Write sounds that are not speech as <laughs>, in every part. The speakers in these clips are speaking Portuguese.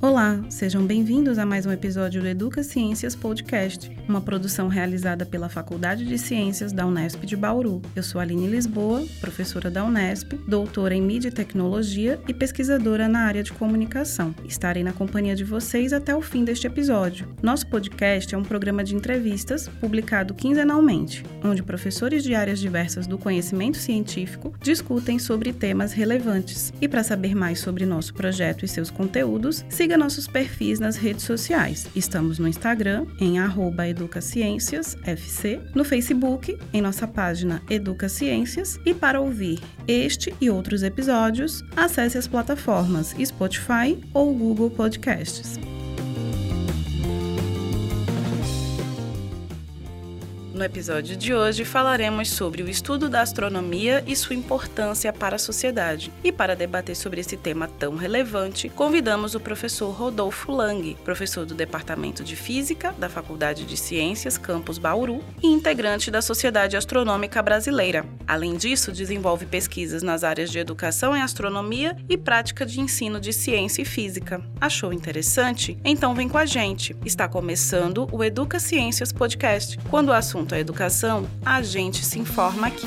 Olá, sejam bem-vindos a mais um episódio do Educa Ciências Podcast, uma produção realizada pela Faculdade de Ciências da Unesp de Bauru. Eu sou Aline Lisboa, professora da Unesp, doutora em Mídia e Tecnologia e pesquisadora na área de comunicação. Estarei na companhia de vocês até o fim deste episódio. Nosso podcast é um programa de entrevistas publicado quinzenalmente, onde professores de áreas diversas do conhecimento científico discutem sobre temas relevantes. E para saber mais sobre nosso projeto e seus conteúdos, siga nossos perfis nas redes sociais. Estamos no Instagram, em educaciênciasfc, no Facebook, em nossa página Educa Ciências, e para ouvir este e outros episódios, acesse as plataformas Spotify ou Google Podcasts. No episódio de hoje falaremos sobre o estudo da astronomia e sua importância para a sociedade. E para debater sobre esse tema tão relevante, convidamos o professor Rodolfo Lang, professor do Departamento de Física da Faculdade de Ciências Campus Bauru e integrante da Sociedade Astronômica Brasileira. Além disso, desenvolve pesquisas nas áreas de educação em astronomia e prática de ensino de ciência e física. Achou interessante? Então vem com a gente. Está começando o Educa Ciências Podcast, quando o assunto assunto é educação, a gente se informa aqui.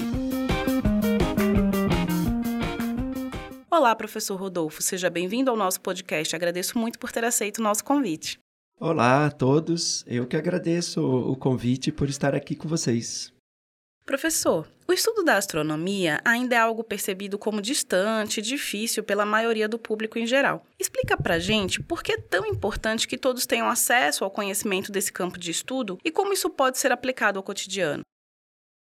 Olá, professor Rodolfo, seja bem-vindo ao nosso podcast. Agradeço muito por ter aceito o nosso convite. Olá a todos, eu que agradeço o convite por estar aqui com vocês. Professor, o estudo da astronomia ainda é algo percebido como distante difícil pela maioria do público em geral. Explica pra gente por que é tão importante que todos tenham acesso ao conhecimento desse campo de estudo e como isso pode ser aplicado ao cotidiano.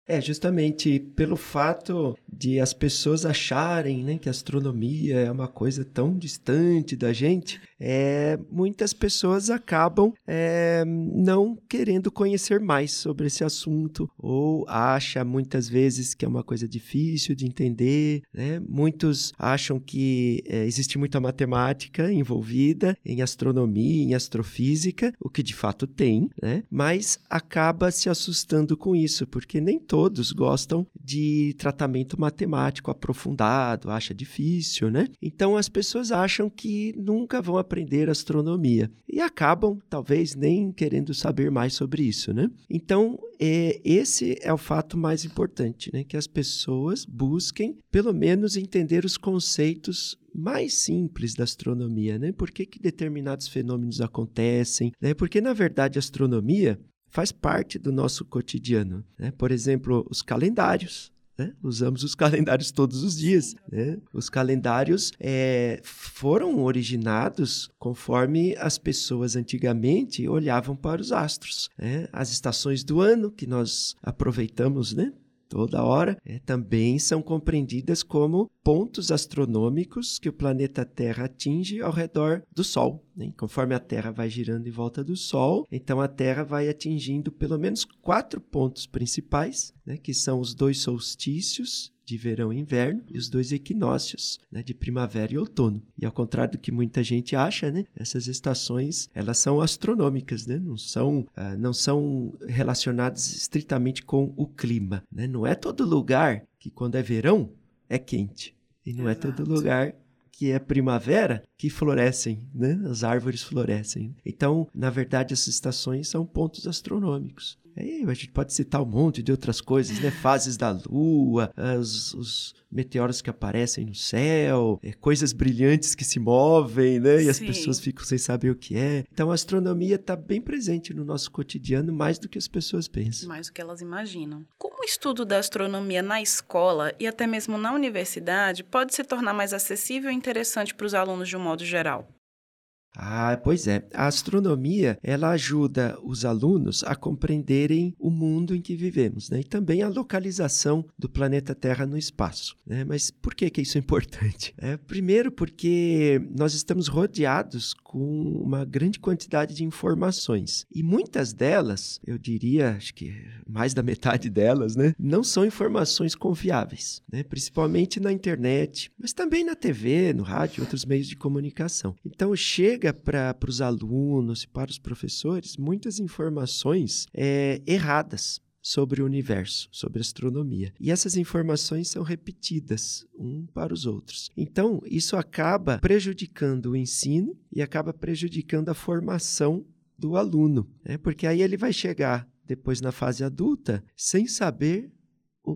É, justamente pelo fato de as pessoas acharem né, que a astronomia é uma coisa tão distante da gente, é, muitas pessoas acabam é, não querendo conhecer mais sobre esse assunto ou acha muitas vezes que é uma coisa difícil de entender. Né? Muitos acham que é, existe muita matemática envolvida em astronomia, em astrofísica, o que de fato tem, né? mas acaba se assustando com isso, porque nem todos gostam de tratamento matemático aprofundado, acha difícil, né? Então as pessoas acham que nunca vão aprender astronomia e acabam talvez nem querendo saber mais sobre isso, né? Então é, esse é o fato mais importante, né? Que as pessoas busquem pelo menos entender os conceitos mais simples da astronomia, né? Por que, que determinados fenômenos acontecem, né? Porque na verdade a astronomia faz parte do nosso cotidiano, né? Por exemplo, os calendários, né? Usamos os <laughs> calendários todos os dias. Né? Os calendários é, foram originados conforme as pessoas antigamente olhavam para os astros. Né? As estações do ano que nós aproveitamos né? Toda hora, é, também são compreendidas como pontos astronômicos que o planeta Terra atinge ao redor do Sol. Né? Conforme a Terra vai girando em volta do Sol, então a Terra vai atingindo pelo menos quatro pontos principais, né? que são os dois solstícios de verão e inverno e os dois equinócios, né, de primavera e outono. E ao contrário do que muita gente acha, né, essas estações elas são astronômicas, né, não são uh, não são relacionadas estritamente com o clima. Né? Não é todo lugar que quando é verão é quente e não Exato. é todo lugar que é primavera que florescem, né? As árvores florescem. Então, na verdade, essas estações são pontos astronômicos. Aí a gente pode citar um monte de outras coisas, né? <laughs> Fases da Lua, os, os meteoros que aparecem no céu, é, coisas brilhantes que se movem, né? E Sim. as pessoas ficam sem saber o que é. Então a astronomia está bem presente no nosso cotidiano, mais do que as pessoas pensam. Mais do que elas imaginam. Como o estudo da astronomia na escola e até mesmo na universidade pode se tornar mais acessível e interessante para os alunos de um modo geral? Ah, pois é. A astronomia, ela ajuda os alunos a compreenderem o mundo em que vivemos, né? E também a localização do planeta Terra no espaço, né? Mas por que que isso é importante? <laughs> É, primeiro porque nós estamos rodeados com uma grande quantidade de informações. E muitas delas, eu diria, acho que mais da metade delas, né? Não são informações confiáveis, né? Principalmente na internet, mas também na TV, no rádio, outros meios de comunicação. Então, chega chega para os alunos e para os professores muitas informações é, erradas sobre o universo, sobre astronomia. E essas informações são repetidas um para os outros. Então, isso acaba prejudicando o ensino e acaba prejudicando a formação do aluno, né? porque aí ele vai chegar depois na fase adulta sem saber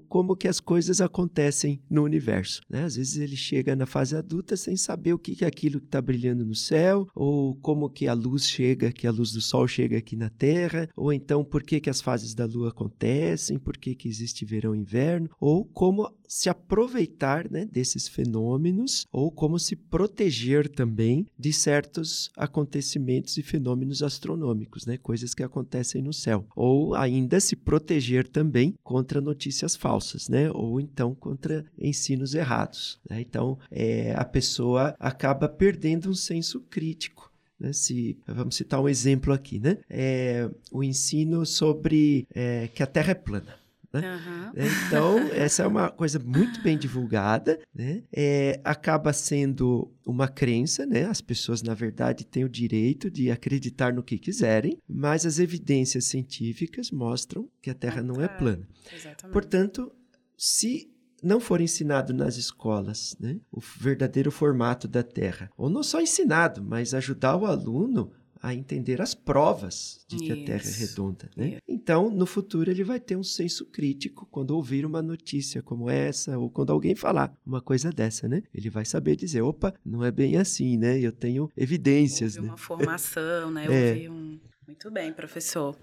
como que as coisas acontecem no universo. Né? Às vezes ele chega na fase adulta sem saber o que é aquilo que está brilhando no céu, ou como que a luz chega, que a luz do sol chega aqui na Terra, ou então por que, que as fases da Lua acontecem, por que, que existe verão e inverno, ou como se aproveitar né, desses fenômenos, ou como se proteger também de certos acontecimentos e fenômenos astronômicos, né, coisas que acontecem no céu, ou ainda se proteger também contra notícias falsas, né? Ou então contra ensinos errados. Né? Então, é, a pessoa acaba perdendo um senso crítico. Né? Se, vamos citar um exemplo aqui, né? É, o ensino sobre é, que a Terra é plana. Né? Uhum. Então, <laughs> essa é uma coisa muito bem divulgada, né? É, acaba sendo uma crença, né? As pessoas, na verdade, têm o direito de acreditar no que quiserem, mas as evidências científicas mostram que a Terra não é plana. Exatamente. Portanto, se não for ensinado nas escolas né, o verdadeiro formato da Terra, ou não só ensinado, mas ajudar o aluno a entender as provas de que Isso. a Terra é redonda. Né? Então, no futuro, ele vai ter um senso crítico quando ouvir uma notícia como essa, ou quando alguém falar uma coisa dessa, né? Ele vai saber dizer, opa, não é bem assim, né? Eu tenho evidências. Houve né? uma <laughs> formação, né? É. um... Muito bem, professor.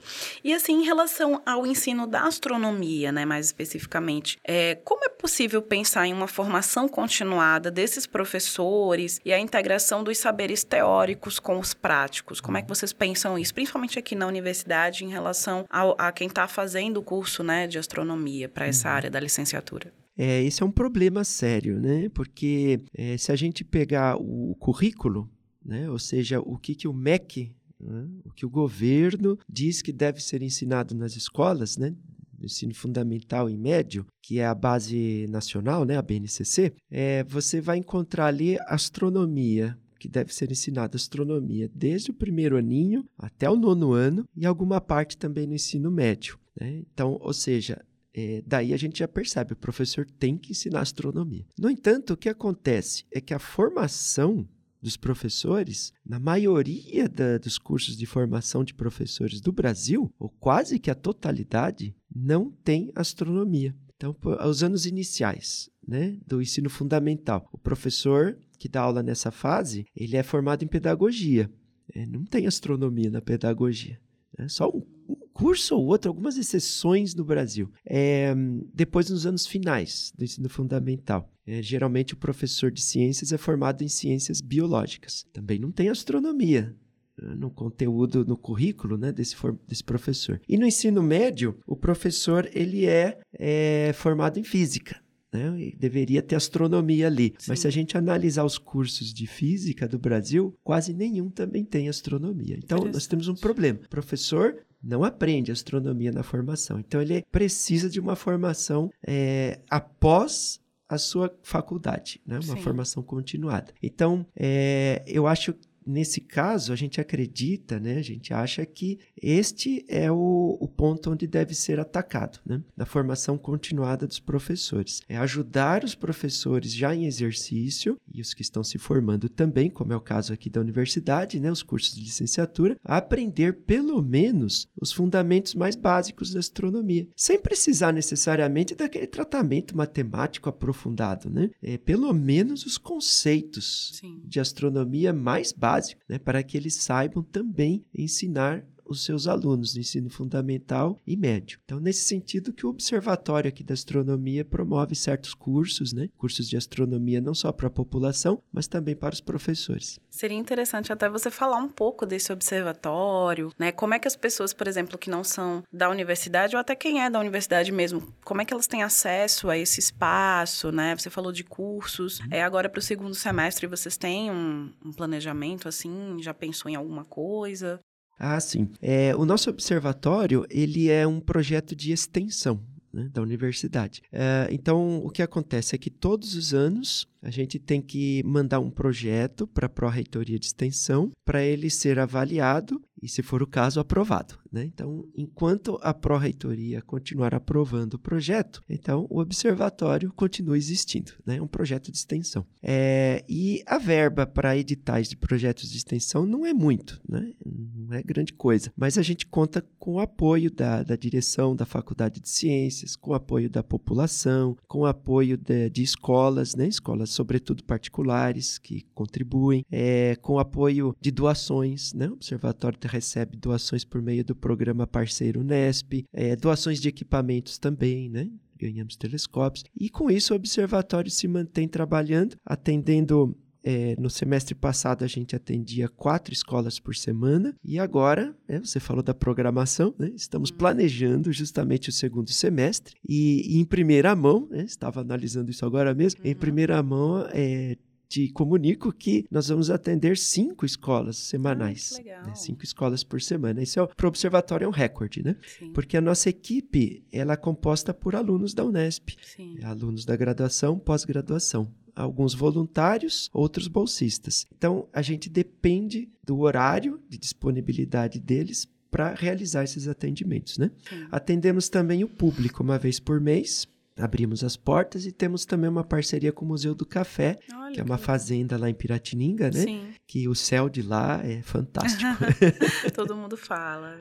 E assim, em relação ao ensino da astronomia, né, mais especificamente, é, como é possível pensar em uma formação continuada desses professores e a integração dos saberes teóricos com os práticos? Como é que vocês pensam isso, principalmente aqui na universidade, em relação ao, a quem está fazendo o curso né, de astronomia para essa uhum. área da licenciatura? É, esse é um problema sério, né? Porque é, se a gente pegar o currículo, né, ou seja, o que, que o MEC né? O que o governo diz que deve ser ensinado nas escolas, né? ensino fundamental e médio, que é a base nacional, né, a BNCC, é, você vai encontrar ali astronomia, que deve ser ensinada astronomia desde o primeiro aninho até o nono ano e alguma parte também no ensino médio. Né? Então, ou seja, é, daí a gente já percebe, o professor tem que ensinar astronomia. No entanto, o que acontece é que a formação dos professores, na maioria da, dos cursos de formação de professores do Brasil, ou quase que a totalidade, não tem astronomia. Então, os anos iniciais né, do ensino fundamental, o professor que dá aula nessa fase, ele é formado em pedagogia. É, não tem astronomia na pedagogia. É só um, um, curso ou outro, algumas exceções no Brasil. É, depois, nos anos finais do ensino fundamental, é, geralmente o professor de ciências é formado em ciências biológicas. Também não tem astronomia né, no conteúdo, no currículo né, desse, desse professor. E no ensino médio, o professor ele é, é formado em física. Né? deveria ter astronomia ali. Sim. Mas se a gente analisar os cursos de física do Brasil, quase nenhum também tem astronomia. Então, nós temos um problema. O professor não aprende astronomia na formação. Então, ele precisa de uma formação é, após a sua faculdade, né? uma Sim. formação continuada. Então, é, eu acho nesse caso, a gente acredita, né? A gente acha que este é o, o ponto onde deve ser atacado, né? Na formação continuada dos professores. É ajudar os professores já em exercício e os que estão se formando também, como é o caso aqui da universidade, né? Os cursos de licenciatura, a aprender pelo menos os fundamentos mais básicos da astronomia, sem precisar necessariamente daquele tratamento matemático aprofundado, né? É, pelo menos os conceitos Sim. de astronomia mais básicos básico, né, para que eles saibam também ensinar os seus alunos do ensino fundamental e médio. Então, nesse sentido que o Observatório aqui da Astronomia promove certos cursos, né? Cursos de astronomia não só para a população, mas também para os professores. Seria interessante até você falar um pouco desse observatório, né? Como é que as pessoas, por exemplo, que não são da universidade ou até quem é da universidade mesmo, como é que elas têm acesso a esse espaço, né? Você falou de cursos. Uhum. É agora para o segundo semestre vocês têm um, um planejamento assim? Já pensou em alguma coisa? Ah, sim. É, o nosso observatório ele é um projeto de extensão né, da universidade. É, então, o que acontece é que todos os anos a gente tem que mandar um projeto para a Pró-Reitoria de Extensão para ele ser avaliado e, se for o caso, aprovado. Né? Então, enquanto a pró-reitoria continuar aprovando o projeto, então o observatório continua existindo. Né? É um projeto de extensão. É, e a verba para editais de projetos de extensão não é muito, né? não é grande coisa, mas a gente conta com o apoio da, da direção da Faculdade de Ciências, com o apoio da população, com o apoio de, de escolas, né? escolas sobretudo particulares que contribuem, é, com apoio de doações. Né? O observatório recebe doações por meio do programa parceiro Nesp, é, doações de equipamentos também, né? ganhamos telescópios. E com isso o observatório se mantém trabalhando, atendendo. É, no semestre passado a gente atendia quatro escolas por semana e agora, é, você falou da programação, né? estamos uhum. planejando justamente o segundo semestre e, e em primeira mão, né? estava analisando isso agora mesmo, uhum. em primeira mão é, te comunico que nós vamos atender cinco escolas semanais. Ah, né? Cinco escolas por semana. Isso é, para o observatório é um recorde, né? Sim. Porque a nossa equipe ela é composta por alunos da Unesp, Sim. alunos da graduação, pós-graduação alguns voluntários, outros bolsistas. Então, a gente depende do horário de disponibilidade deles para realizar esses atendimentos, né? Atendemos também o público uma vez por mês, abrimos as portas e temos também uma parceria com o Museu do Café, Olha que é uma que fazenda lá em Piratininga, né? Sim. Que o céu de lá é fantástico. <laughs> <laughs> Todo mundo fala.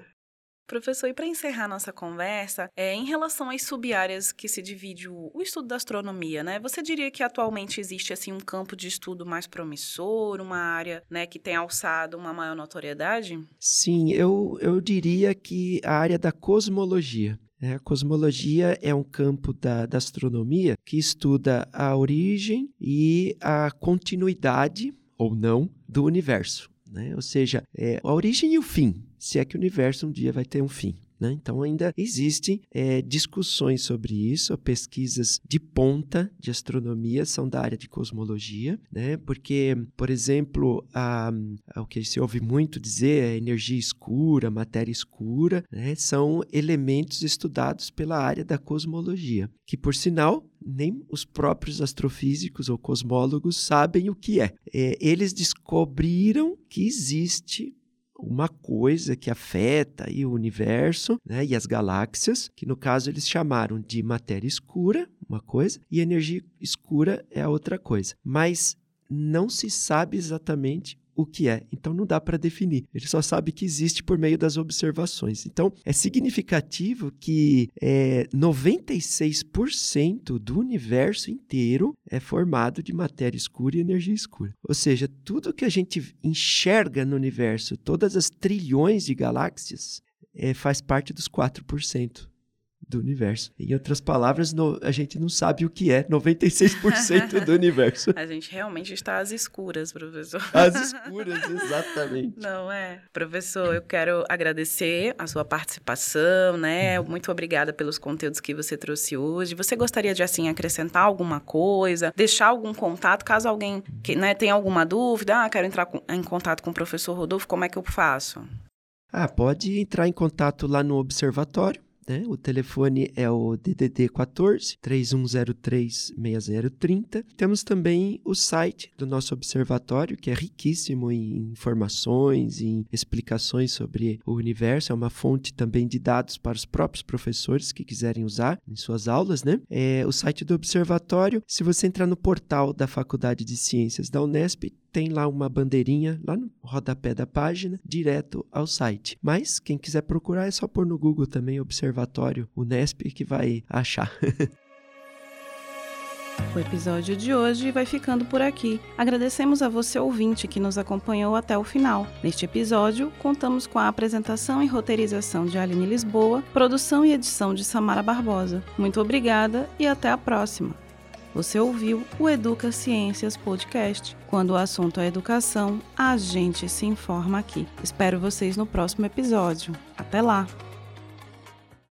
Professor, e para encerrar nossa conversa, é, em relação às sub-áreas que se divide o, o, estudo da astronomia, né? Você diria que atualmente existe assim um campo de estudo mais promissor, uma área né, que tem alçado uma maior notoriedade? Sim, eu, eu diria que a área da cosmologia. É, a cosmologia é um campo da, da astronomia que estuda a origem e a continuidade, ou não, do universo. Né? Ou seja, é, a origem e o fim, se é que o universo um dia vai ter um fim. Né? Então, ainda existem é, discussões sobre isso, pesquisas de ponta de astronomia são da área de cosmologia, né? porque, por exemplo, a, a, o que se ouve muito dizer é energia escura, matéria escura, né? são elementos estudados pela área da cosmologia, que, por sinal, nem os próprios astrofísicos ou cosmólogos sabem o que é. é eles descobriram que existe uma coisa que afeta aí o universo né, e as galáxias, que no caso eles chamaram de matéria escura, uma coisa, e energia escura é a outra coisa. Mas não se sabe exatamente o que é. Então não dá para definir. Ele só sabe que existe por meio das observações. Então é significativo que é, 96% do universo inteiro é formado de matéria escura e energia escura. Ou seja, tudo que a gente enxerga no universo, todas as trilhões de galáxias, é, faz parte dos 4% do universo. Em outras palavras, no, a gente não sabe o que é 96% do universo. <laughs> A gente realmente está às escuras, professor. Às <laughs> escuras, exatamente. Não é? Professor, eu quero agradecer a sua participação, né? Muito obrigada pelos conteúdos que você trouxe hoje. Você gostaria de, assim, acrescentar alguma coisa? Deixar algum contato, caso alguém que, né, tenha alguma dúvida? Ah, quero entrar com, em contato com o professor Rodolfo, como é que eu faço? Ah, pode entrar em contato lá no observatório né? O telefone é o DDD 14 3103 6030. Temos também o site do nosso observatório, que é riquíssimo em informações, em explicações sobre o universo. É uma fonte também de dados para os próprios professores que quiserem usar em suas aulas, né? É o site do observatório. Se você entrar no portal da Faculdade de Ciências da Unesp, tem lá uma bandeirinha, lá no rodapé da página, direto ao site. Mas quem quiser procurar é só pôr no Google também Observatório Unesp que vai achar. <laughs> O episódio de hoje vai ficando por aqui. Agradecemos a você ouvinte que nos acompanhou até o final. Neste episódio, contamos com a apresentação e roteirização de Aline Lisboa, produção e edição de Samara Barbosa. Muito obrigada e até a próxima. Você ouviu o Educa Ciências Podcast. Quando o assunto é educação, a gente se informa aqui. Espero vocês no próximo episódio. Até lá!